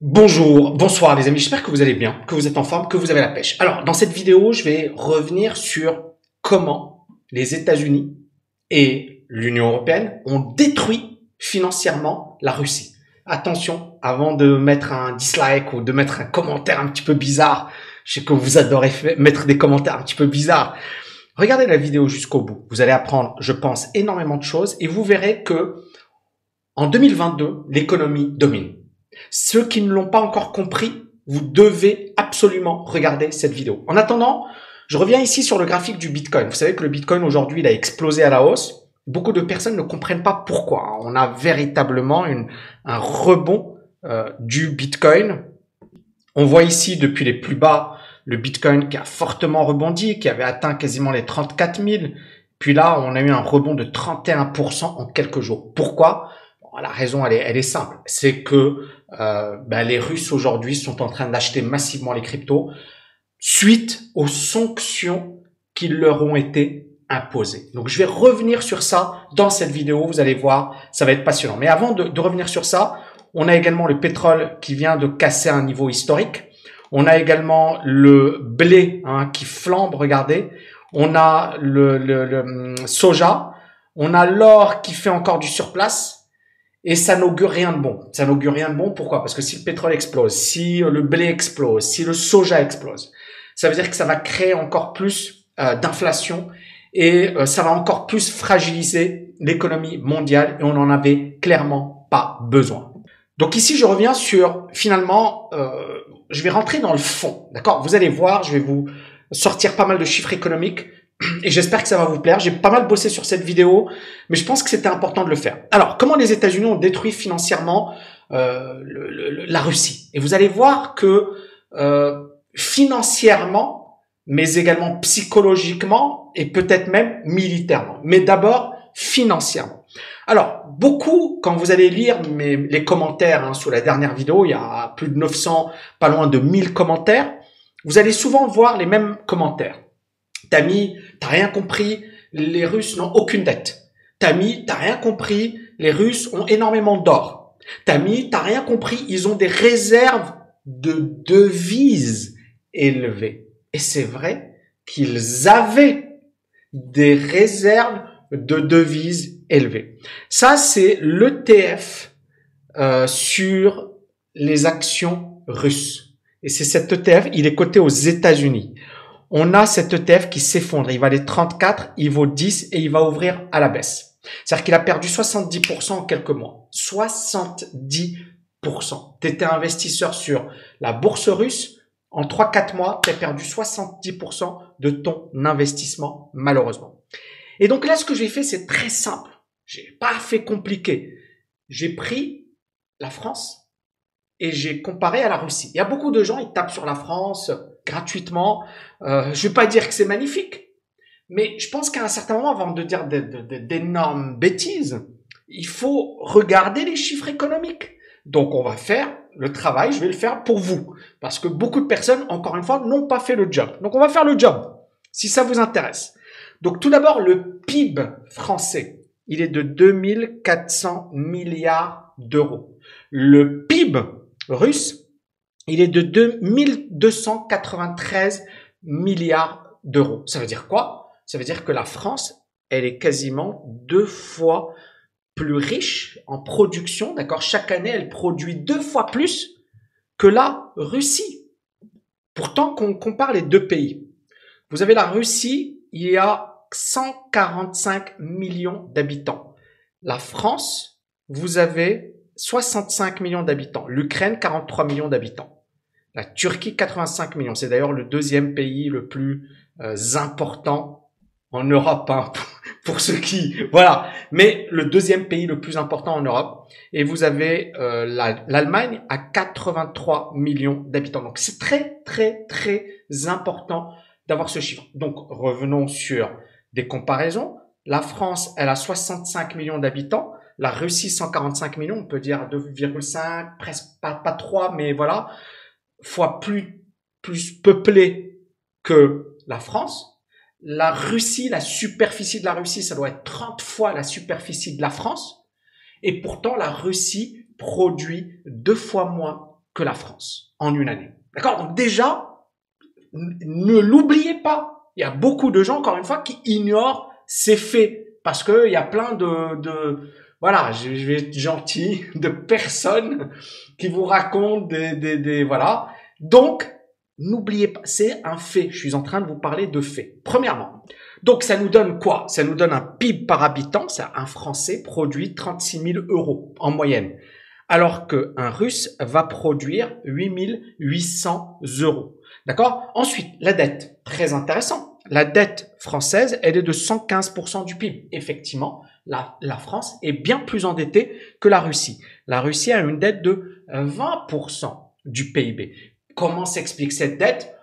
Bonjour, bonsoir les amis, j'espère que vous allez bien, que vous êtes en forme, que vous avez la pêche. Alors, dans cette vidéo, je vais revenir sur comment les États-Unis et l'Union européenne ont détruit financièrement la Russie. Attention, avant de mettre un dislike ou de mettre un commentaire un petit peu bizarre, je sais que vous adorez mettre des commentaires un petit peu bizarres. Regardez la vidéo jusqu'au bout. Vous allez apprendre, je pense, énormément de choses et vous verrez que en 2022, l'économie domine. Ceux qui ne l'ont pas encore compris, vous devez absolument regarder cette vidéo. En attendant, je reviens ici sur le graphique du Bitcoin. Vous savez que le Bitcoin aujourd'hui, il a explosé à la hausse. Beaucoup de personnes ne comprennent pas pourquoi. On a véritablement une, un rebond euh, du Bitcoin. On voit ici depuis les plus bas le Bitcoin qui a fortement rebondi, qui avait atteint quasiment les 34 000. Puis là, on a eu un rebond de 31% en quelques jours. Pourquoi? La raison, elle est, simple. C'est que euh, ben, les Russes aujourd'hui sont en train d'acheter massivement les cryptos suite aux sanctions qui leur ont été imposées. Donc je vais revenir sur ça dans cette vidéo, vous allez voir, ça va être passionnant. Mais avant de, revenir sur ça, on a également le pétrole qui vient de casser un niveau historique. On a également le blé hein, qui flambe, regardez. On a le, le, le hum, soja. On a l'or qui fait encore du surplace. Et ça n'augure rien de bon. Ça n'augure rien de bon. Pourquoi? Parce que si le pétrole explose, si le blé explose, si le soja explose, ça veut dire que ça va créer encore plus euh, d'inflation et euh, ça va encore plus fragiliser l'économie mondiale et on n'en avait clairement pas besoin. Donc ici, je reviens sur finalement, euh, je vais rentrer dans le fond, d'accord? Vous allez voir, je vais vous sortir pas mal de chiffres économiques et j'espère que ça va vous plaire. J'ai pas mal bossé sur cette vidéo, mais je pense que c'était important de le faire. Alors, comment les États-Unis ont détruit financièrement euh, la Russie? Et vous allez voir que euh, financièrement, mais également psychologiquement et peut-être même militairement, mais d'abord financièrement. Alors, beaucoup, quand vous allez lire mes, les commentaires hein, sous la dernière vidéo, il y a plus de 900, pas loin de 1000 commentaires, vous allez souvent voir les mêmes commentaires. Tami, t'as rien compris, les Russes n'ont aucune dette. Tami, t'as rien compris, les Russes ont énormément d'or. Tami, t'as rien compris, ils ont des réserves de devises élevées. Et c'est vrai qu'ils avaient des réserves de devises élevées. Ça, c'est l'ETF euh, sur les actions russes. Et c'est cet ETF, il est coté aux États-Unis on a cet ETF qui s'effondre. Il valait 34, il vaut 10 et il va ouvrir à la baisse. C'est-à-dire qu'il a perdu 70% en quelques mois. 70%. Tu étais investisseur sur la bourse russe. En 3-4 mois, tu as perdu 70% de ton investissement, malheureusement. Et donc là, ce que j'ai fait, c'est très simple. J'ai pas fait compliqué. J'ai pris la France et j'ai comparé à la Russie. Il y a beaucoup de gens, ils tapent sur la France, gratuitement. Euh, je vais pas dire que c'est magnifique, mais je pense qu'à un certain moment, avant de dire d'énormes bêtises, il faut regarder les chiffres économiques. Donc on va faire le travail, je vais le faire pour vous, parce que beaucoup de personnes, encore une fois, n'ont pas fait le job. Donc on va faire le job, si ça vous intéresse. Donc tout d'abord, le PIB français, il est de 2400 milliards d'euros. Le PIB russe, il est de 2293 milliards d'euros. Ça veut dire quoi? Ça veut dire que la France, elle est quasiment deux fois plus riche en production, d'accord? Chaque année, elle produit deux fois plus que la Russie. Pourtant, qu'on compare les deux pays. Vous avez la Russie, il y a 145 millions d'habitants. La France, vous avez 65 millions d'habitants. L'Ukraine, 43 millions d'habitants. La Turquie, 85 millions. C'est d'ailleurs le deuxième pays le plus euh, important en Europe, hein, pour ceux qui... Voilà. Mais le deuxième pays le plus important en Europe. Et vous avez euh, l'Allemagne à 83 millions d'habitants. Donc c'est très, très, très important d'avoir ce chiffre. Donc revenons sur des comparaisons. La France, elle a 65 millions d'habitants. La Russie, 145 millions, on peut dire 2,5, presque pas, pas 3, mais voilà fois plus, plus peuplée que la France. La Russie, la superficie de la Russie, ça doit être 30 fois la superficie de la France. Et pourtant, la Russie produit deux fois moins que la France en une année. D'accord? Donc déjà, ne l'oubliez pas. Il y a beaucoup de gens, encore une fois, qui ignorent ces faits parce qu'il y a plein de, de voilà, je, vais être gentil, de personnes qui vous racontent des, des, des voilà. Donc, n'oubliez pas, c'est un fait. Je suis en train de vous parler de faits. Premièrement, donc ça nous donne quoi? Ça nous donne un PIB par habitant. C'est un Français produit 36 000 euros en moyenne, alors qu'un Russe va produire 8 800 euros. D'accord? Ensuite, la dette, très intéressant. La dette française, elle est de 115% du PIB. Effectivement, la, la France est bien plus endettée que la Russie. La Russie a une dette de 20% du PIB. Comment s'explique cette dette?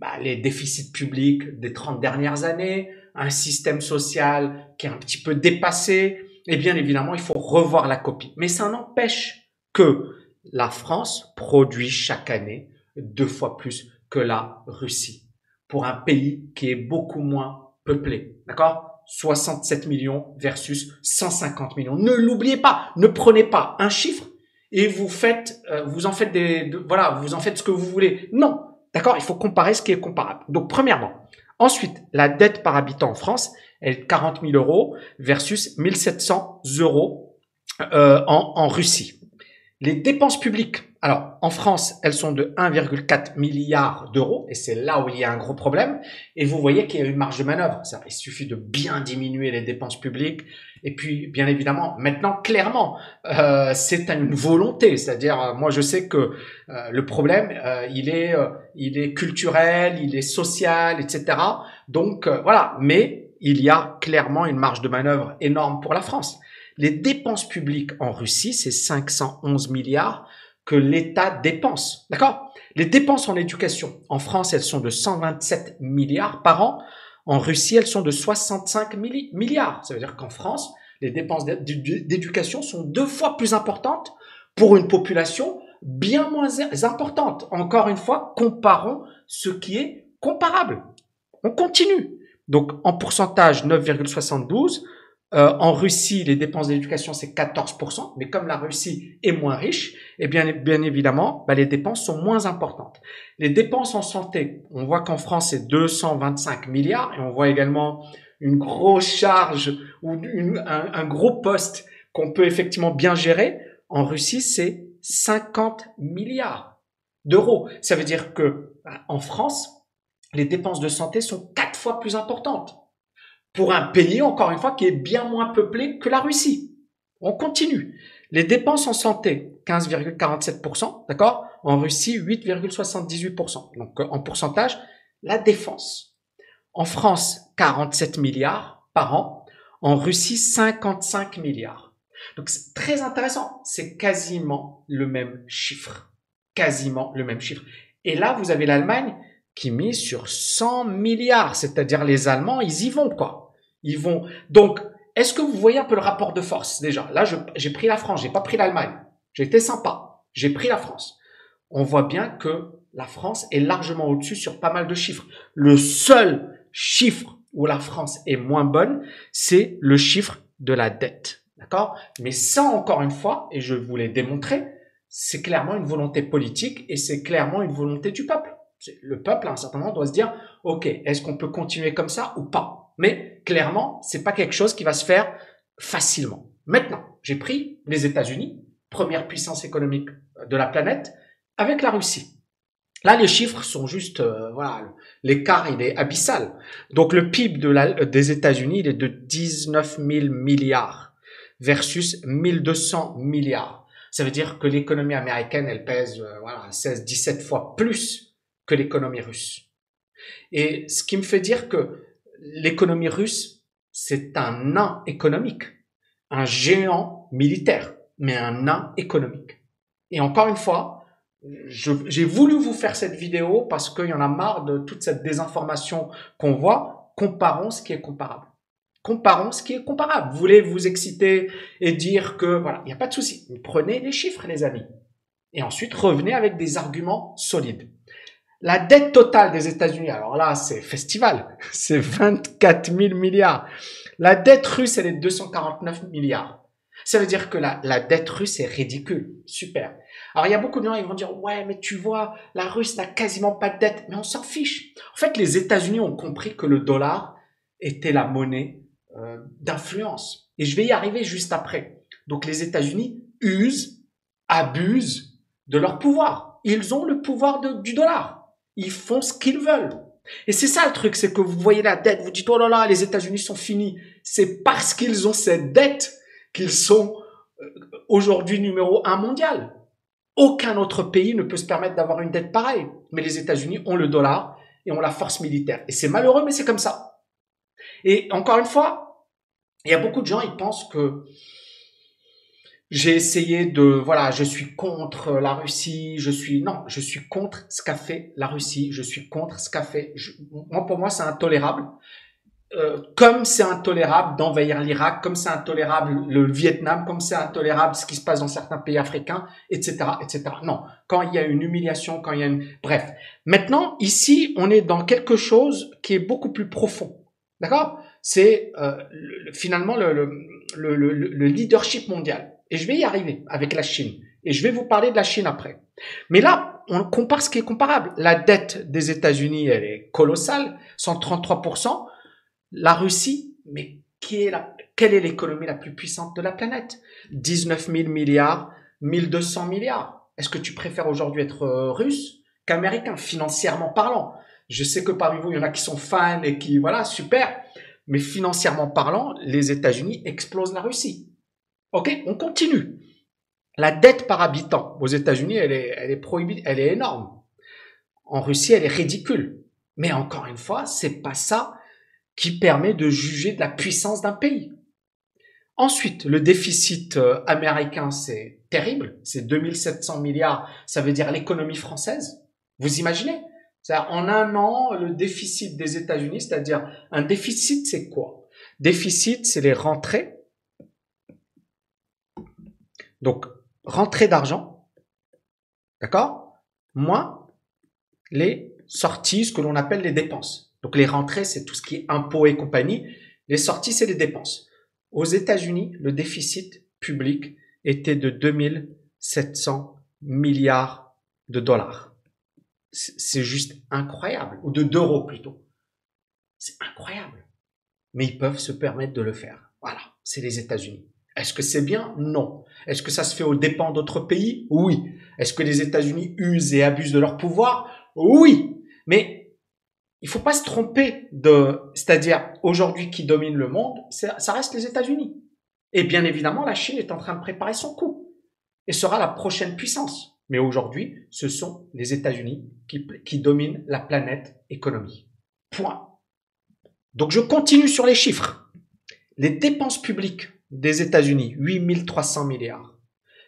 Bah, Les déficits publics des 30 dernières années, un système social qui est un petit peu dépassé. Et bien évidemment, il faut revoir la copie. Mais ça n'empêche que la France produit chaque année deux fois plus que la Russie pour un pays qui est beaucoup moins peuplé. D'accord? 67 millions versus 150 millions. Ne l'oubliez pas, ne prenez pas un chiffre et vous faites, euh, vous en faites des, voilà, vous en faites ce que vous voulez. Non, d'accord? Il faut comparer ce qui est comparable. Donc premièrement, ensuite, la dette par habitant en France, est 40 000 euros versus 1700 euros euh, en Russie. Les dépenses publiques, alors en France, elles sont de 1,4 milliard d'euros et c'est là où il y a un gros problème. Et vous voyez qu'il y a une marge de manœuvre. Ça, il suffit de bien diminuer les dépenses publiques. Et puis, bien évidemment, maintenant, clairement, euh, c'est une volonté. C'est-à-dire, euh, moi, je sais que euh, le problème, euh, il est, il est culturel, il est social, etc. Donc voilà. Mais il y a clairement une marge de manœuvre énorme pour la France. Les dépenses publiques en Russie, c'est 511 milliards que l'État dépense. D'accord? Les dépenses en éducation, en France, elles sont de 127 milliards par an. En Russie, elles sont de 65 milliards. Ça veut dire qu'en France, les dépenses d'éducation sont deux fois plus importantes pour une population bien moins importante. Encore une fois, comparons ce qui est comparable. On continue. Donc, en pourcentage, 9,72. Euh, en Russie, les dépenses d'éducation, c'est 14%, mais comme la Russie est moins riche, eh bien, bien évidemment, bah, les dépenses sont moins importantes. Les dépenses en santé, on voit qu'en France, c'est 225 milliards, et on voit également une grosse charge ou un, un gros poste qu'on peut effectivement bien gérer. En Russie, c'est 50 milliards d'euros. Ça veut dire que bah, en France, les dépenses de santé sont quatre fois plus importantes pour un pays, encore une fois, qui est bien moins peuplé que la Russie. On continue. Les dépenses en santé, 15,47%, d'accord? En Russie, 8,78%. Donc, en pourcentage, la défense. En France, 47 milliards par an. En Russie, 55 milliards. Donc, c'est très intéressant. C'est quasiment le même chiffre. Quasiment le même chiffre. Et là, vous avez l'Allemagne qui mise sur 100 milliards. C'est-à-dire les Allemands, ils y vont, quoi. Ils vont. Donc, est-ce que vous voyez un peu le rapport de force déjà? Là, j'ai pris la France, j'ai pas pris l'Allemagne. Été sympa. J'ai pris la France. On voit bien que la France est largement au-dessus sur pas mal de chiffres. Le seul chiffre où la France est moins bonne, c'est le chiffre de la dette. D'accord? Mais ça, encore une fois, et je vous l'ai démontré, c'est clairement une volonté politique et c'est clairement une volonté du peuple. Le peuple, à un certain moment, doit se dire, OK, est-ce qu'on peut continuer comme ça ou pas? Mais clairement, c'est pas quelque chose qui va se faire facilement. Maintenant, j'ai pris les États-Unis, première puissance économique de la planète, avec la Russie. Là, les chiffres sont juste, euh, voilà, l'écart il est abyssal. Donc le PIB la, des États-Unis il est de 19 000 milliards versus 1200 milliards. Ça veut dire que l'économie américaine, elle pèse euh, voilà 16, 17 fois plus que l'économie russe. Et ce qui me fait dire que l'économie russe, c'est un nain économique, un géant militaire, mais un nain économique. Et encore une fois, j'ai voulu vous faire cette vidéo parce qu'il y en a marre de toute cette désinformation qu'on voit. Comparons ce qui est comparable. Comparons ce qui est comparable. Vous voulez vous exciter et dire que voilà, il n'y a pas de souci. Prenez les chiffres, les amis. Et ensuite, revenez avec des arguments solides. La dette totale des États-Unis, alors là, c'est festival, c'est 24 000 milliards. La dette russe, elle est de 249 milliards. Ça veut dire que la, la dette russe est ridicule. Super. Alors il y a beaucoup de gens qui vont dire ouais mais tu vois la Russe n'a quasiment pas de dette, mais on s'en fiche. En fait les États-Unis ont compris que le dollar était la monnaie euh, d'influence. Et je vais y arriver juste après. Donc les États-Unis usent, abusent de leur pouvoir. Ils ont le pouvoir du dollar. Ils font ce qu'ils veulent. Et c'est ça le truc, c'est que vous voyez la dette, vous dites oh là là, les États-Unis sont finis. C'est parce qu'ils ont cette dette qu'ils sont euh, aujourd'hui numéro un mondial. Aucun autre pays ne peut se permettre d'avoir une dette pareille. Mais les États-Unis ont le dollar et ont la force militaire. Et c'est malheureux, mais c'est comme ça. Et encore une fois, il y a beaucoup de gens, ils pensent que j'ai essayé de, voilà, je suis contre la Russie, je suis, non, je suis contre ce qu'a fait la Russie, je suis contre ce qu'a fait, moi, pour moi, c'est intolérable. Euh, comme c'est intolérable d'envahir l'Irak, comme c'est intolérable le Vietnam, comme c'est intolérable ce qui se passe dans certains pays africains, etc., etc. Non, quand il y a une humiliation, quand il y a une, bref. Maintenant, ici, on est dans quelque chose qui est beaucoup plus profond. D'accord? C'est euh, finalement le, le, le, le leadership mondial. Et je vais y arriver avec la Chine. Et je vais vous parler de la Chine après. Mais là, on compare ce qui est comparable. La dette des États-Unis, elle est colossale, 133%. La Russie, mais qui est la, quelle est l'économie la plus puissante de la planète? 19 000 milliards, 1200 milliards. Est-ce que tu préfères aujourd'hui être euh, russe qu'américain, financièrement parlant? Je sais que parmi vous, il y en a qui sont fans et qui, voilà, super. Mais financièrement parlant, les États-Unis explosent la Russie. Ok, on continue. La dette par habitant aux États-Unis, elle est, elle est elle est énorme. En Russie, elle est ridicule. Mais encore une fois, c'est pas ça qui permet de juger de la puissance d'un pays. Ensuite, le déficit euh, américain, c'est terrible. C'est 2700 milliards. Ça veut dire l'économie française. Vous imaginez? En un an, le déficit des États-Unis, c'est-à-dire un déficit, c'est quoi? Déficit, c'est les rentrées donc, rentrée d'argent, d'accord? Moins les sorties, ce que l'on appelle les dépenses. Donc, les rentrées, c'est tout ce qui est impôts et compagnie. Les sorties, c'est les dépenses. Aux États-Unis, le déficit public était de 2700 milliards de dollars. C'est juste incroyable, ou de d'euros plutôt. C'est incroyable. Mais ils peuvent se permettre de le faire. Voilà, c'est les États-Unis. Est-ce que c'est bien? Non. Est-ce que ça se fait aux dépens d'autres pays? Oui. Est-ce que les États-Unis usent et abusent de leur pouvoir? Oui. Mais il faut pas se tromper de, c'est-à-dire aujourd'hui qui domine le monde, ça reste les États-Unis. Et bien évidemment, la Chine est en train de préparer son coup et sera la prochaine puissance. Mais aujourd'hui, ce sont les États-Unis qui, qui dominent la planète économie. Point. Donc je continue sur les chiffres. Les dépenses publiques des États-Unis, 8300 milliards,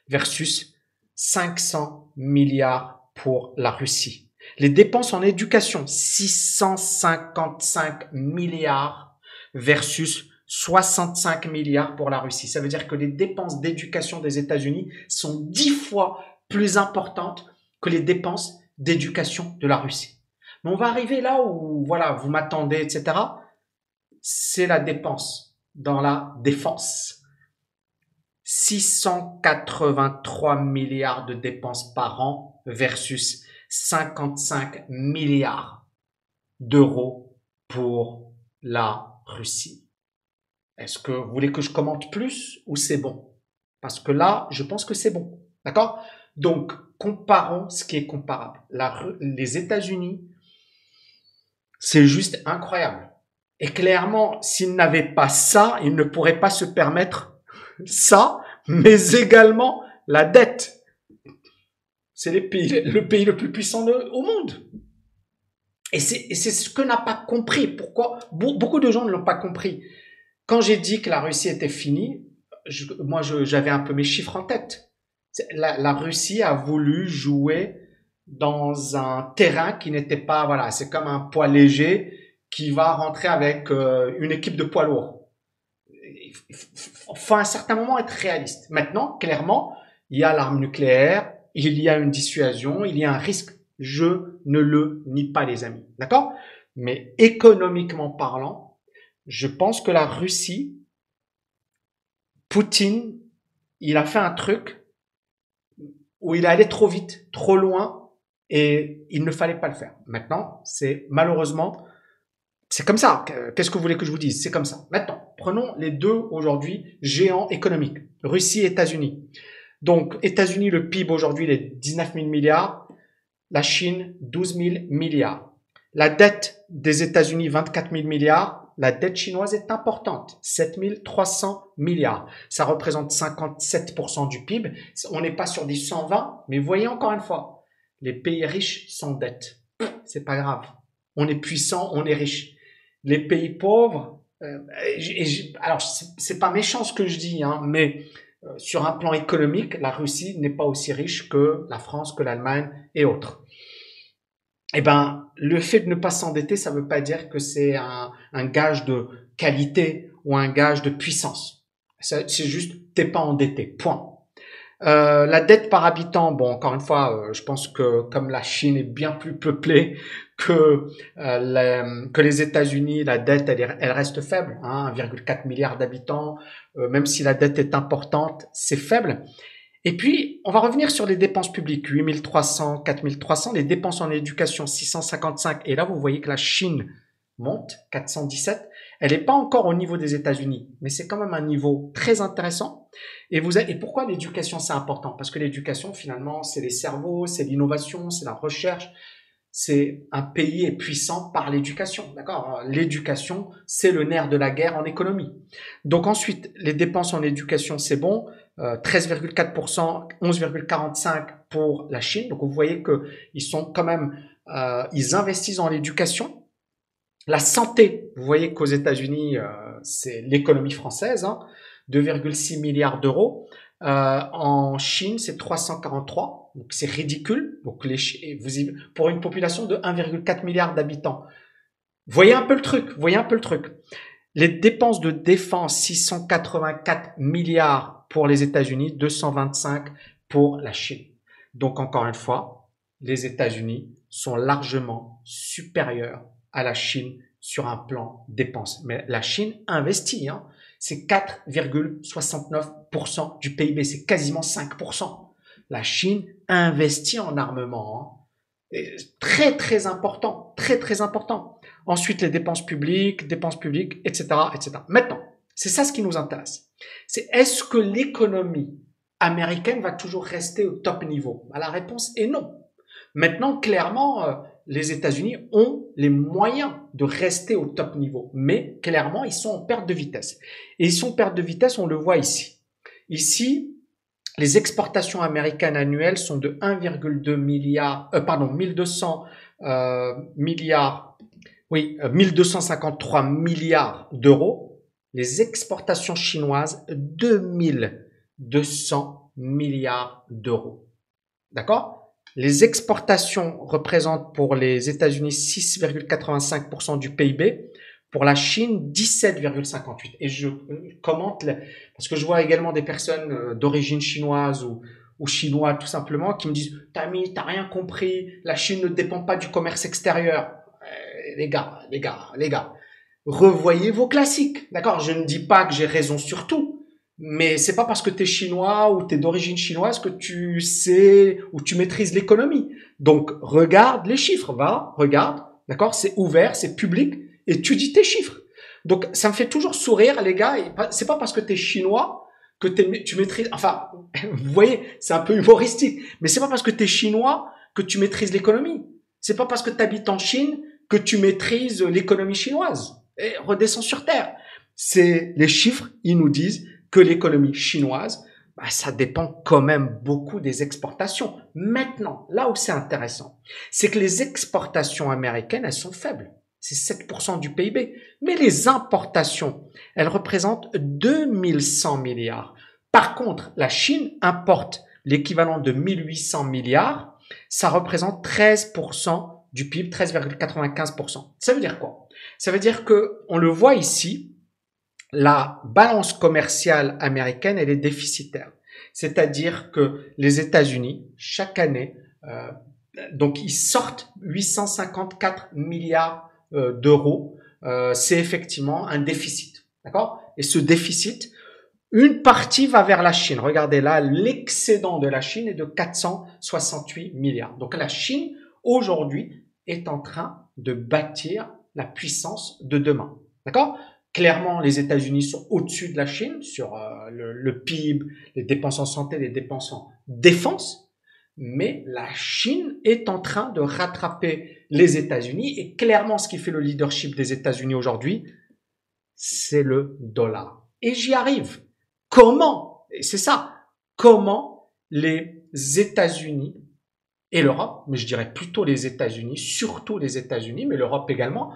versus 500 milliards pour la Russie. Les dépenses en éducation, 655 milliards versus 65 milliards pour la Russie. Ça veut dire que les dépenses d'éducation des États-Unis sont dix fois plus importantes que les dépenses d'éducation de la Russie. Mais on va arriver là où, voilà, vous m'attendez, etc. C'est la dépense dans la défense. 683 milliards de dépenses par an versus 55 milliards d'euros pour la Russie. Est-ce que vous voulez que je commente plus ou c'est bon? Parce que là, je pense que c'est bon. D'accord? Donc, comparons ce qui est comparable. les États-Unis, c'est juste incroyable. Et clairement, s'il n'avait pas ça, il ne pourrait pas se permettre ça, mais également la dette. C'est le pays, le pays le plus puissant au monde. Et c'est ce que n'a pas compris. Pourquoi? Beaucoup de gens ne l'ont pas compris. Quand j'ai dit que la Russie était finie, moi j'avais un peu mes chiffres en tête. La, la Russie a voulu jouer dans un terrain qui n'était pas, voilà, c'est comme un poids léger qui va rentrer avec euh, une équipe de poids lourds. Il faut à un certain moment être réaliste. Maintenant, clairement, il y a l'arme nucléaire, il y a une dissuasion, il y a un risque. Je ne le nie pas, les amis. D'accord? Mais économiquement parlant, je pense que la Russie, Poutine il a fait un truc où il est allé trop vite, trop loin, et il ne fallait pas le faire. Maintenant, c'est malheureusement, c'est comme ça. Qu'est-ce que vous voulez que je vous dise? C'est comme ça. Maintenant, prenons les deux aujourd'hui géants économiques, Russie et États-Unis. Donc, États-Unis, le PIB aujourd'hui, il est 19 000 milliards. La Chine, 12 000 milliards. La dette des États-Unis, 24 000 milliards. La dette chinoise est importante, 7 300 milliards. Ça représente 57% du PIB. On n'est pas sur des 120, mais voyez encore une fois, les pays riches s'endettent. C'est pas grave. On est puissant, on est riche. Les pays pauvres, euh, alors c'est pas méchant ce que je dis, hein, mais euh, sur un plan économique, la Russie n'est pas aussi riche que la France, que l'Allemagne et autres. Eh ben, le fait de ne pas s'endetter, ça ne veut pas dire que c'est un, un, gage de qualité ou un gage de puissance. C'est juste, t'es pas endetté. Point. Euh, la dette par habitant, bon, encore une fois, euh, je pense que comme la Chine est bien plus peuplée que euh, que les États-Unis, la dette, elle, elle reste faible, hein, 1,4 milliard d'habitants. Euh, même si la dette est importante, c'est faible. Et puis, on va revenir sur les dépenses publiques, 8300, 4300, les dépenses en éducation, 655. Et là, vous voyez que la Chine monte, 417. Elle n'est pas encore au niveau des États-Unis, mais c'est quand même un niveau très intéressant. Et, vous et pourquoi l'éducation, c'est important? Parce que l'éducation, finalement, c'est les cerveaux, c'est l'innovation, c'est la recherche. C'est un pays est puissant par l'éducation, d'accord? L'éducation, c'est le nerf de la guerre en économie. Donc ensuite, les dépenses en éducation, c'est bon. 13,4%, euh, 11,45% pour la Chine. Donc vous voyez que ils sont quand même, euh, ils investissent dans l'éducation. La santé, vous voyez qu'aux États-Unis, euh, c'est l'économie française, hein, 2,6 milliards d'euros. Euh, en Chine, c'est 343, donc c'est ridicule. Donc les, vous, pour une population de 1,4 milliard d'habitants. Voyez un peu le truc, voyez un peu le truc. Les dépenses de défense, 684 milliards pour les États-Unis, 225 pour la Chine. Donc encore une fois, les États-Unis sont largement supérieurs à la Chine sur un plan dépenses. Mais la Chine investit, hein. c'est 4,69% du PIB, c'est quasiment 5%. La Chine investit en armement. Hein. très très important, très très important. Ensuite, les dépenses publiques, dépenses publiques, etc., etc. Maintenant, c'est ça ce qui nous intéresse. C'est est-ce que l'économie américaine va toujours rester au top niveau? Bah, La réponse est non. Maintenant, clairement, euh, les États-Unis ont les moyens de rester au top niveau, mais clairement, ils sont en perte de vitesse. Et ils sont en perte de vitesse, on le voit ici. Ici, les exportations américaines annuelles sont de 1,2 milliard, euh, pardon, 1200 euh, milliards, oui, 1253 milliards d'euros les exportations chinoises 2200 milliards d'euros. D'accord? Les exportations représentent pour les États-Unis 6,85% du PIB, pour la Chine 17,58. Et je commente parce que je vois également des personnes euh, d'origine chinoise ou, ou chinois tout simplement qui me disent "Tami, t'as rien compris, la Chine ne dépend pas du commerce extérieur." Euh, les gars, les gars, les gars, revoyez vos classiques. D'accord? Je ne dis pas que j'ai raison sur tout, mais c'est pas parce que tu es chinois ou tu es d'origine chinoise que tu sais ou tu maîtrises l'économie. Donc regarde les chiffres, va, regarde, d'accord? C'est ouvert, c'est public et tu dis tes chiffres. Donc ça me fait toujours sourire les gars, c'est pas parce que tu es chinois que tu maîtrises enfin vous voyez, c'est un peu humoristique, mais c'est pas parce que tu es chinois que tu maîtrises l'économie. C'est pas parce que tu habites en Chine que tu maîtrises l'économie chinoise et redescend sur Terre. C'est les chiffres, ils nous disent que l'économie chinoise, bah, ça dépend quand même beaucoup des exportations. Maintenant, là où c'est intéressant, c'est que les exportations américaines, elles sont faibles. C'est 7% du PIB. Mais les importations, elles représentent 2100 milliards. Par contre, la Chine importe l'équivalent de 1800 milliards. Ça représente 13% du PIB, 13,95%. Ça veut dire quoi? Ça veut dire que, on le voit ici, la balance commerciale américaine, elle est déficitaire. C'est-à-dire que les États-Unis, chaque année, euh, donc ils sortent 854 milliards euh, d'euros. Euh, c'est effectivement un déficit, d'accord? Et ce déficit, Une partie va vers la Chine. Regardez là, l'excédent de la Chine est de 468 milliards. Donc la Chine, aujourd'hui, est en train de bâtir la puissance de demain. D'accord? Clairement, les États-Unis sont au-dessus de la Chine sur euh, le, le, PIB, les dépenses en santé, les dépenses en défense. Mais la Chine est en train de rattraper les États-Unis et clairement, ce qui fait le leadership des États-Unis aujourd'hui, c'est le dollar. Et j'y arrive. Comment c'est ça. Comment les États-Unis et l'Europe, mais je dirais plutôt les États-Unis, surtout les États-Unis, mais l'Europe également,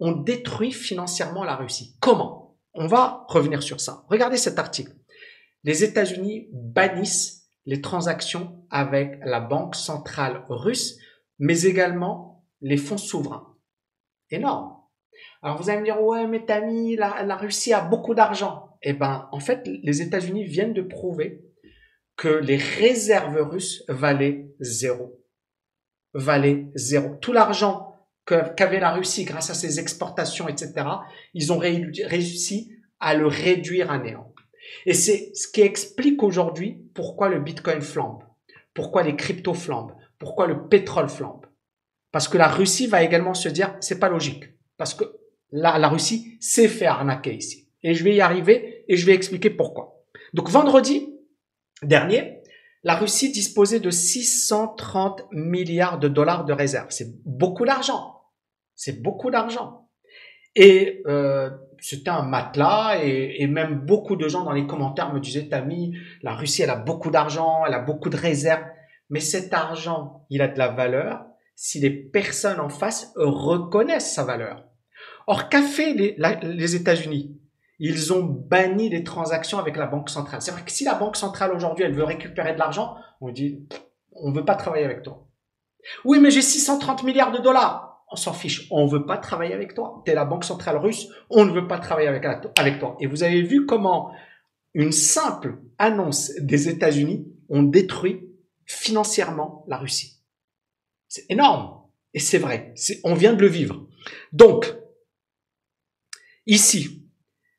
ont détruit financièrement la Russie. Comment? On va revenir sur ça. Regardez cet article. Les États-Unis bannissent les transactions avec la Banque centrale russe, mais également les fonds souverains. Énorme. Alors vous allez me dire, ouais, mais Tami, la, la Russie a beaucoup d'argent. Eh ben, en fait, les États-Unis viennent de prouver que les réserves russes valaient zéro. Valaient zéro. Tout l'argent qu'avait la Russie grâce à ses exportations, etc., ils ont réussi à le réduire à néant. Et c'est ce qui explique aujourd'hui pourquoi le Bitcoin flambe, pourquoi les cryptos flambent, pourquoi le pétrole flambe. Parce que la Russie va également se dire, c'est pas logique. Parce que la, la Russie s'est fait arnaquer ici. Et je vais y arriver et je vais expliquer pourquoi. Donc vendredi dernier, la Russie disposait de 630 milliards de dollars de réserves. C'est beaucoup d'argent. C'est beaucoup d'argent. Et euh, c'était un matelas et, même beaucoup de gens dans les commentaires me disaient, Tami, la Russie, elle a beaucoup d'argent, elle a beaucoup de réserves. Mais cet argent, il a de la valeur si les personnes en face reconnaissent sa valeur. Or, qu'a fait les, les États-Unis? Ils ont banni les transactions avec la Banque centrale. C'est vrai que si la Banque centrale aujourd'hui, elle veut récupérer de l'argent, on dit, on veut pas travailler avec toi. Oui, mais j'ai 630 milliards de dollars on s'en fiche, on veut pas travailler avec toi. Tu es la banque centrale russe, on ne veut pas travailler avec, avec toi. Et vous avez vu comment une simple annonce des États-Unis ont détruit financièrement la Russie. C'est énorme. Et c'est vrai. On vient de le vivre. Donc, ici,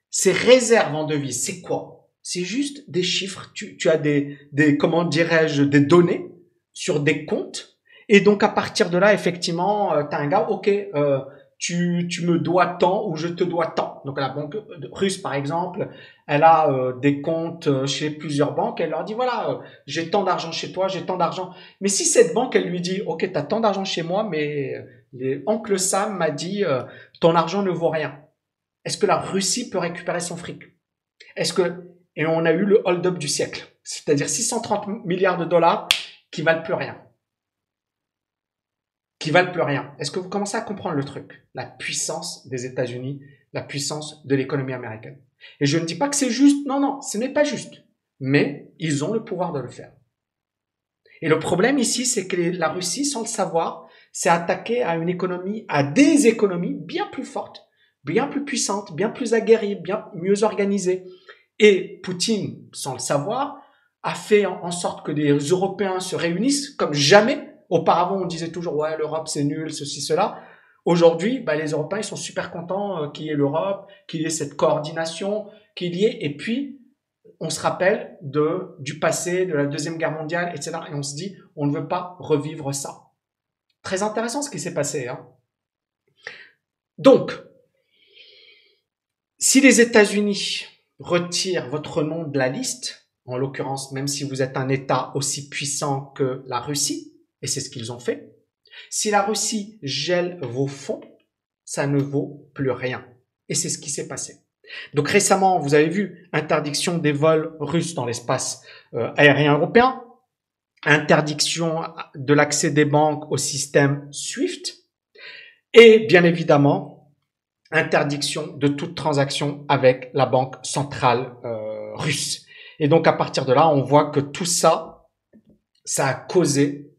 ces réserves en devises, c'est quoi? C'est juste des chiffres. Tu, tu as des, des comment dirais-je, des données sur des comptes et donc à partir de là, effectivement, euh, tu as un gars, ok, euh, tu, tu me dois tant ou je te dois tant. Donc la banque russe, par exemple, elle a euh, des comptes chez plusieurs banques. Elle leur dit, voilà, j'ai tant d'argent chez toi, j'ai tant d'argent. Mais si cette banque, elle lui dit, ok, tu as tant d'argent chez moi, mais les, oncle Sam m'a dit, ton argent ne vaut rien. Est-ce que la Russie peut récupérer son fric? Est-ce que et on a eu le hold-up du siècle, c'est-à-dire 630 milliards de dollars qui valent plus rien qui valent plus rien. Est-ce que vous commencez à comprendre le truc? La puissance des États-Unis, la puissance de l'économie américaine. Et je ne dis pas que c'est juste, non, non, ce n'est pas juste. Mais ils ont le pouvoir de le faire. Et le problème ici, c'est que la Russie, sans le savoir, s'est attaquée à une économie, à des économies bien plus fortes, bien plus puissantes, bien plus aguerries, bien mieux organisées. Et Poutine, sans le savoir, a fait en sorte que les Européens se réunissent comme jamais Auparavant, on disait toujours, ouais, l'Europe, c'est nul, ceci, cela. Aujourd'hui, bah, les Européens, ils sont super contents euh, qu'il y ait l'Europe, qu'il y ait cette coordination, qu'il y ait, et puis, on se rappelle de, du passé, de la Deuxième Guerre mondiale, etc. Et on se dit, on ne veut pas revivre ça. Très intéressant ce qui s'est passé. Hein. Donc, si les États-Unis retirent votre nom de la liste, en l'occurrence, même si vous êtes un État aussi puissant que la Russie, et c'est ce qu'ils ont fait. Si la Russie gèle vos fonds, ça ne vaut plus rien. Et c'est ce qui s'est passé. Donc récemment, vous avez vu, interdiction des vols russes dans l'espace euh, aérien européen, interdiction de l'accès des banques au système SWIFT, et bien évidemment, interdiction de toute transaction avec la banque centrale euh, russe. Et donc à partir de là, on voit que tout ça, ça a causé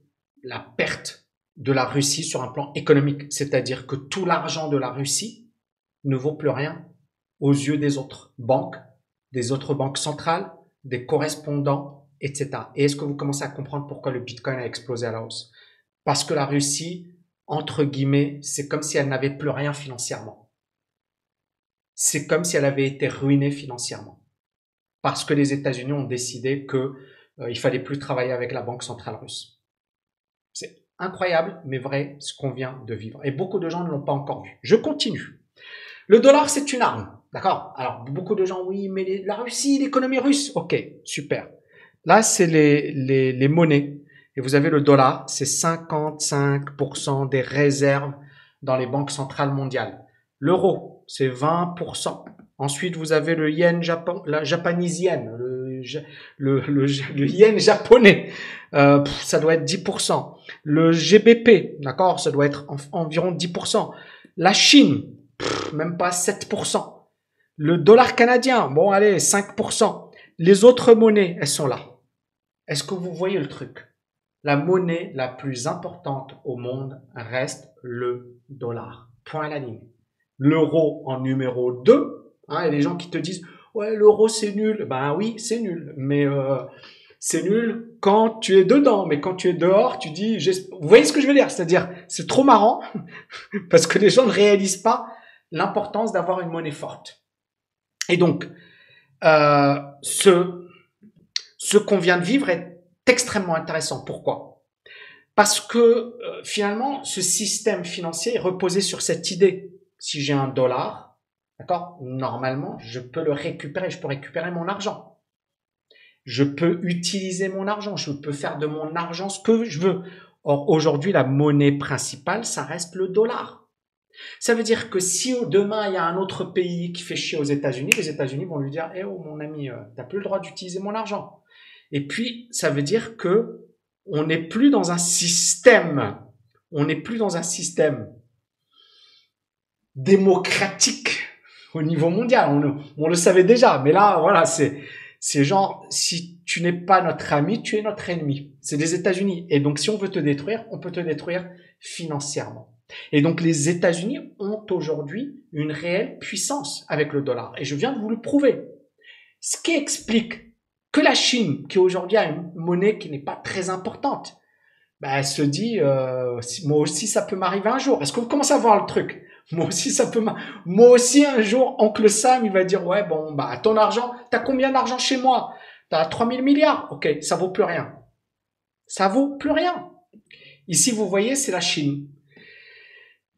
la perte de la Russie sur un plan économique, c'est-à-dire que tout l'argent de la Russie ne vaut plus rien aux yeux des autres banques, des autres banques centrales, des correspondants, etc. Et est-ce que vous commencez à comprendre pourquoi le Bitcoin a explosé à la hausse? Parce que la Russie, entre guillemets, c'est comme si elle n'avait plus rien financièrement. C'est comme si elle avait été ruinée financièrement. parce que les États-Unis ont décidé que euh, il fallait plus travailler avec la Banque centrale russe. C'est incroyable, mais vrai, ce qu'on vient de vivre. Et beaucoup de gens ne l'ont pas encore vu. Je continue. Le dollar, c'est une arme. D'accord? Alors, beaucoup de gens, oui, mais la Russie, l'économie russe. Ok, super. Là, c'est les, les, monnaies. Et vous avez le dollar, c'est 55% des réserves dans les banques centrales mondiales. L'euro, c'est 20%. Ensuite, vous avez le yen japon, la le, le, yen japonais, euh, ça doit être 10%. Le GBP, d'accord, ça doit être environ 10%. La Chine, même pas 7%. Le dollar canadien, bon allez, 5%. Les autres monnaies, elles sont là. Est-ce que vous voyez le truc? La monnaie la plus importante au monde reste le dollar. Point à la ligne. L'euro en numéro 2. Hein, a des gens qui te disent ouais l'euro c'est nul. Ben oui c'est nul, mais euh, c'est nul quand tu es dedans, mais quand tu es dehors, tu dis vous voyez ce que je veux dire? C'est-à-dire c'est trop marrant parce que les gens ne réalisent pas l'importance d'avoir une monnaie forte. Et donc euh, ce ce qu'on vient de vivre est extrêmement intéressant. Pourquoi? Parce que euh, finalement, ce système financier est reposé sur cette idée. Si j'ai un dollar, d'accord, normalement, je peux le récupérer, je peux récupérer mon argent. Je peux utiliser mon argent, je peux faire de mon argent ce que je veux. Or, aujourd'hui, la monnaie principale, ça reste le dollar. Ça veut dire que si demain il y a un autre pays qui fait chier aux États-Unis, les États-Unis vont lui dire "Eh oh mon ami, euh, t'as plus le droit d'utiliser mon argent." Et puis, ça veut dire que on n'est plus dans un système, on n'est plus dans un système démocratique au niveau mondial. On, on le savait déjà, mais là, voilà, c'est c'est genre si tu n'es pas notre ami, tu es notre ennemi. C'est les États-Unis. Et donc, si on veut te détruire, on peut te détruire financièrement. Et donc, les États-Unis ont aujourd'hui une réelle puissance avec le dollar. Et je viens de vous le prouver. Ce qui explique que la Chine, qui aujourd'hui a une monnaie qui n'est pas très importante, ben, elle se dit, euh, moi aussi ça peut m'arriver un jour. Est-ce que vous à voir le truc? Moi aussi ça peut Moi aussi un jour, oncle Sam, il va dire, ouais, bon, bah ton argent, t'as combien d'argent chez moi? T'as 3000 milliards Ok, ça vaut plus rien. Ça vaut plus rien. Ici, vous voyez, c'est la Chine.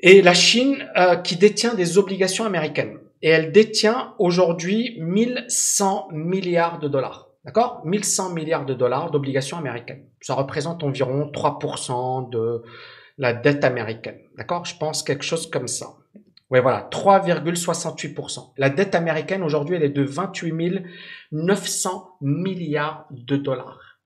Et la Chine euh, qui détient des obligations américaines. Et elle détient aujourd'hui 1100 milliards de dollars. D'accord? 1100 milliards de dollars d'obligations américaines. Ça représente environ 3% de la dette américaine. D'accord? Je pense quelque chose comme ça. Ouais, voilà, 3,68%. La dette américaine aujourd'hui, elle est de 28 900 milliards de dollars.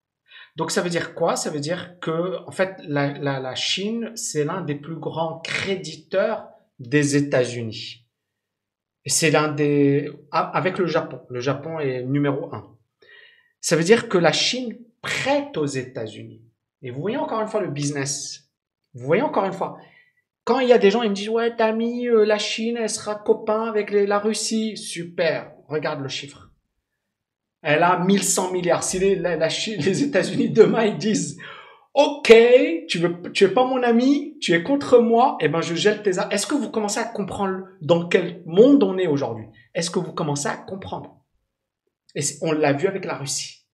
Donc ça veut dire quoi? Ça veut dire que en fait la, la, Chine, c'est l'un des plus grands créditeurs des États-Unis. C'est l'un des avec le Japon. Le Japon est numéro un. Ça veut dire que la Chine prête aux États-Unis. Et vous voyez encore une fois le business. Vous voyez encore une fois. Quand il y a des gens, ils me disent, ouais, t'as mis euh, la Chine, elle sera copain avec la Russie. Super. Regarde le chiffre. Elle a 1100 milliards. Si les, États-Unis demain, ils disent, OK, tu veux, es pas mon ami, tu es contre moi, eh ben, je gèle tes armes. Est-ce que vous commencez à comprendre dans quel monde on est aujourd'hui? Est-ce que vous commencez à comprendre? Et on l'a vu avec la Russie.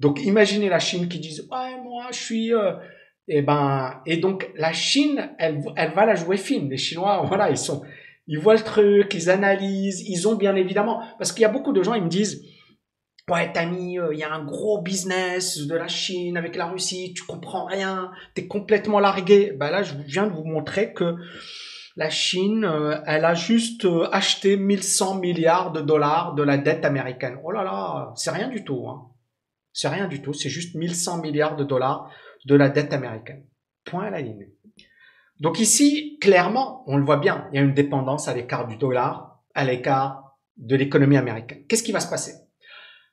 Donc imaginez la Chine qui dit ouais moi je suis euh, et eh ben et donc la Chine elle va la jouer fine. Les Chinois voilà ils sont ils voient le truc, ils analysent, ils ont bien évidemment parce qu'il y a beaucoup de gens ils me disent ouais Tami euh, il y a un gros business de la Chine avec la Russie tu comprends rien t'es complètement largué. Ben là je viens de vous montrer que la Chine, euh, elle a juste euh, acheté 1100 milliards de dollars de la dette américaine. Oh là là, c'est rien du tout. Hein. C'est rien du tout. C'est juste 1100 milliards de dollars de la dette américaine. Point à la ligne. Donc ici, clairement, on le voit bien, il y a une dépendance à l'écart du dollar, à l'écart de l'économie américaine. Qu'est-ce qui va se passer?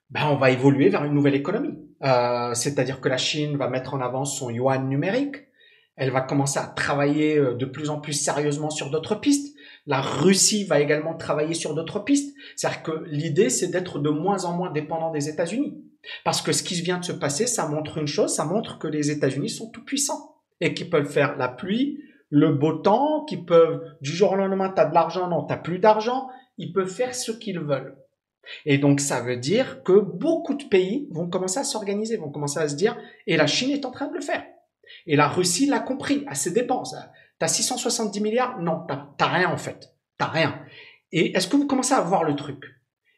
Ben, on va évoluer vers une nouvelle économie. Euh, c'est-à-dire que la Chine va mettre en avant son yuan numérique, elle va commencer à travailler euh, de plus en plus sérieusement sur d'autres pistes. La Russie va également travailler sur d'autres pistes. C'est-à-dire que l'idée, c'est d'être de moins en moins dépendant des États-Unis. Parce que ce qui vient de se passer, ça montre une chose, ça montre que les États-Unis sont tout puissants et qu'ils peuvent faire la pluie, le beau temps, qu'ils peuvent, du jour au lendemain, t'as de l'argent, non, t'as plus d'argent, ils peuvent faire ce qu'ils veulent. Et donc, ça veut dire que beaucoup de pays vont commencer à s'organiser, vont commencer à se dire, et la Chine est en train de le faire. Et la Russie l'a compris à ses dépenses. T'as 670 milliards Non, t'as rien en fait. T'as rien. Et est-ce que vous commencez à voir le truc?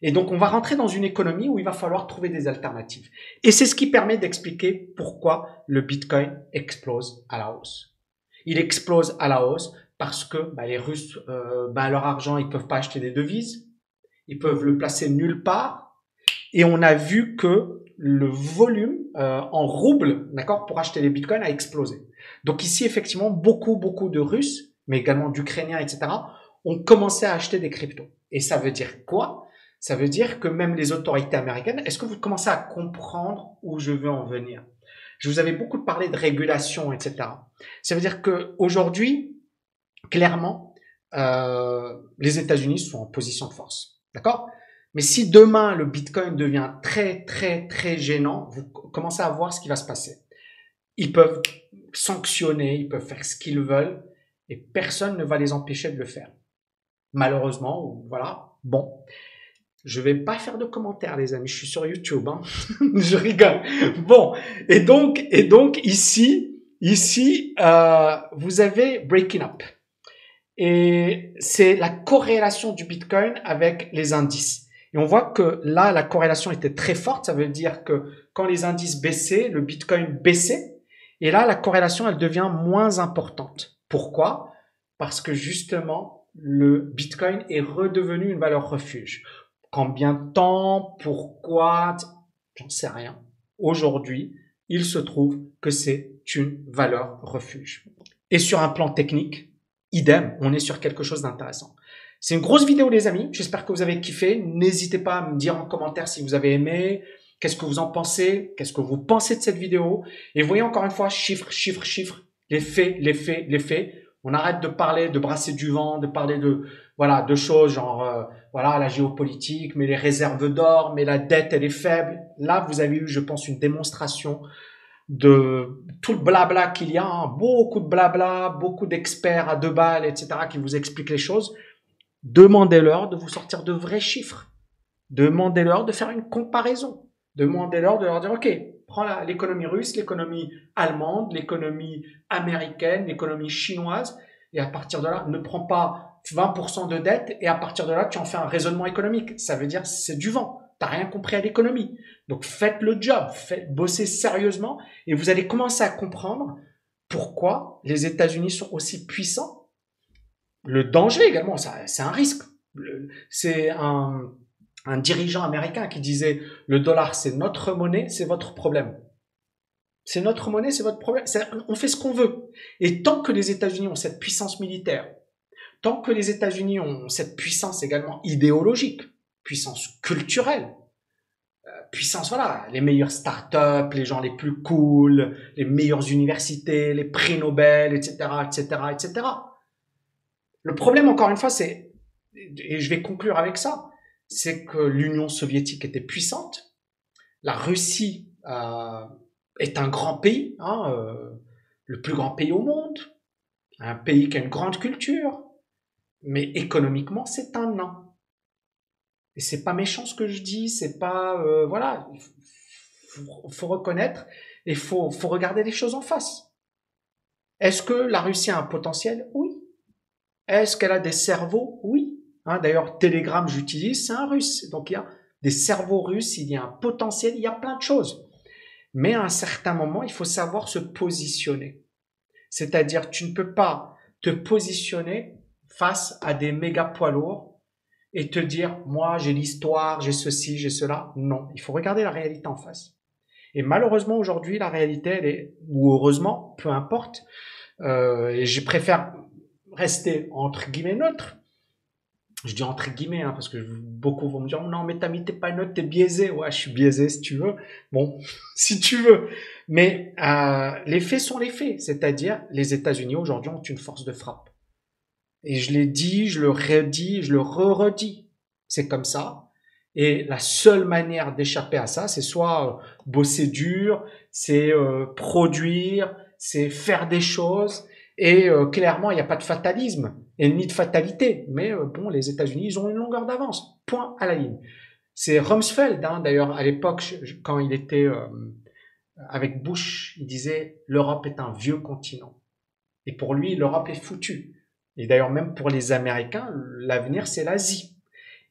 Et donc, on va rentrer dans une économie où il va falloir trouver des alternatives. Et c'est ce qui permet d'expliquer pourquoi le Bitcoin explose à la hausse. Il explose à la hausse parce que bah, les Russes, euh, bah, leur argent, ils peuvent pas acheter des devises, ils peuvent le placer nulle part. Et on a vu que le volume euh, en roubles, d'accord, pour acheter les bitcoins a explosé. Donc ici, effectivement, beaucoup, beaucoup de Russes, mais également d'Ukrainiens, etc., ont commencé à acheter des cryptos. Et ça veut dire quoi? Ça veut dire que même les autorités américaines, est-ce que vous commencez à comprendre où je veux en venir? Je vous avais beaucoup parlé de régulation, etc. Ça veut dire que aujourd'hui, clairement, euh, les États-Unis sont en position de force. D'accord? Mais si demain le Bitcoin devient très, très, très gênant, vous commencez à voir ce qui va se passer. Ils peuvent sanctionner, ils peuvent faire ce qu'ils veulent, et personne ne va les empêcher de le faire. Malheureusement, voilà. Bon. Je vais pas faire de commentaires, les amis. Je suis sur YouTube. Hein. je rigole. Bon. Et donc, et donc ici, ici, euh, vous avez Breaking Up. Et c'est la corrélation du Bitcoin avec les indices. Et on voit que là, la corrélation était très forte. Ça veut dire que quand les indices baissaient, le Bitcoin baissait. Et là, la corrélation, elle devient moins importante. Pourquoi? Parce que justement, le Bitcoin est redevenu une valeur refuge. Combien de temps Pourquoi J'en sais rien. Aujourd'hui, il se trouve que c'est une valeur refuge. Et sur un plan technique, idem, on est sur quelque chose d'intéressant. C'est une grosse vidéo les amis, j'espère que vous avez kiffé. N'hésitez pas à me dire en commentaire si vous avez aimé, qu'est-ce que vous en pensez, qu'est-ce que vous pensez de cette vidéo? Et voyez encore une fois, chiffres, chiffres, chiffres, les faits, les faits, les faits. On arrête de parler, de brasser du vent, de parler de voilà de choses genre euh, voilà la géopolitique, mais les réserves d'or, mais la dette elle est faible. Là vous avez eu, je pense, une démonstration de tout le blabla qu'il y a, hein. beaucoup de blabla, beaucoup d'experts à deux balles, etc., qui vous expliquent les choses. Demandez-leur de vous sortir de vrais chiffres. Demandez-leur de faire une comparaison. Demandez-leur de leur dire, OK, prends l'économie russe, l'économie allemande, l'économie américaine, l'économie chinoise, et à partir de là, ne prends pas 20% de dette, et à partir de là, tu en fais un raisonnement économique. Ça veut dire c'est du vent. T'as rien compris à l'économie. Donc faites le job, faites bosser sérieusement et vous allez commencer à comprendre pourquoi les États-Unis sont aussi puissants. Le danger également, c'est un risque. C'est un, un dirigeant américain qui disait le dollar c'est notre monnaie, c'est votre problème. C'est notre monnaie, c'est votre problème. On fait ce qu'on veut. Et tant que les États-Unis ont cette puissance militaire, tant que les États-Unis ont cette puissance également idéologique, puissance culturelle, euh, puissance, voilà, les meilleures startups, les gens les plus cool, les meilleures universités, les prix Nobel, etc., etc., etc. Le problème, encore une fois, c'est, et je vais conclure avec ça, c'est que l'Union soviétique était puissante, la Russie euh, est un grand pays, hein, euh, le plus grand pays au monde, un pays qui a une grande culture, mais économiquement, c'est un nain. Et c'est pas méchant ce que je dis, c'est pas euh, voilà, faut, faut reconnaître et faut faut regarder les choses en face. Est-ce que la Russie a un potentiel? Oui. Est-ce qu'elle a des cerveaux? Oui. Hein, D'ailleurs, Telegram, j'utilise, c'est un russe. Donc il y a des cerveaux russes, il y a un potentiel, il y a plein de choses. Mais à un certain moment, il faut savoir se positionner. C'est-à-dire, tu ne peux pas te positionner face à des méga poids lourds et te dire, moi, j'ai l'histoire, j'ai ceci, j'ai cela. Non, il faut regarder la réalité en face. Et malheureusement, aujourd'hui, la réalité, elle est, ou heureusement, peu importe, euh, et je préfère rester entre guillemets neutre. Je dis entre guillemets, hein, parce que beaucoup vont me dire, non, mais t'as mis t'es pas neutre, t'es biaisé. Ouais, je suis biaisé si tu veux. Bon, si tu veux. Mais euh, les faits sont les faits. C'est-à-dire, les États-Unis aujourd'hui ont une force de frappe. Et je l'ai dit, je le redis, je le re-redis. C'est comme ça. Et la seule manière d'échapper à ça, c'est soit euh, bosser dur, c'est euh, produire, c'est faire des choses. Et euh, clairement, il n'y a pas de fatalisme et ni de fatalité. Mais bon, les États-Unis, ils ont une longueur d'avance. Point à la ligne. C'est Rumsfeld, hein, d'ailleurs, à l'époque, quand il était avec Bush, il disait l'Europe est un vieux continent. Et pour lui, l'Europe est foutue. Et d'ailleurs, même pour les Américains, l'avenir, c'est l'Asie.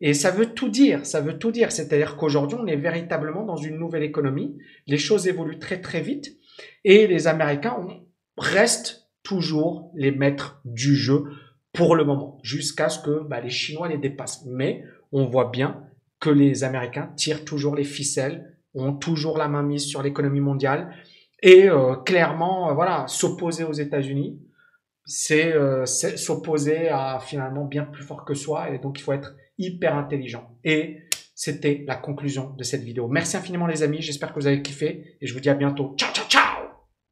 Et ça veut tout dire, ça veut tout dire. C'est-à-dire qu'aujourd'hui, on est véritablement dans une nouvelle économie. Les choses évoluent très très vite. Et les Américains restent toujours les maîtres du jeu pour le moment, jusqu'à ce que bah, les Chinois les dépassent. Mais on voit bien que les Américains tirent toujours les ficelles, ont toujours la main mise sur l'économie mondiale. Et euh, clairement, euh, voilà, s'opposer aux États-Unis, c'est euh, s'opposer à finalement bien plus fort que soi. Et donc, il faut être hyper intelligent. Et c'était la conclusion de cette vidéo. Merci infiniment les amis, j'espère que vous avez kiffé et je vous dis à bientôt. Ciao, ciao, ciao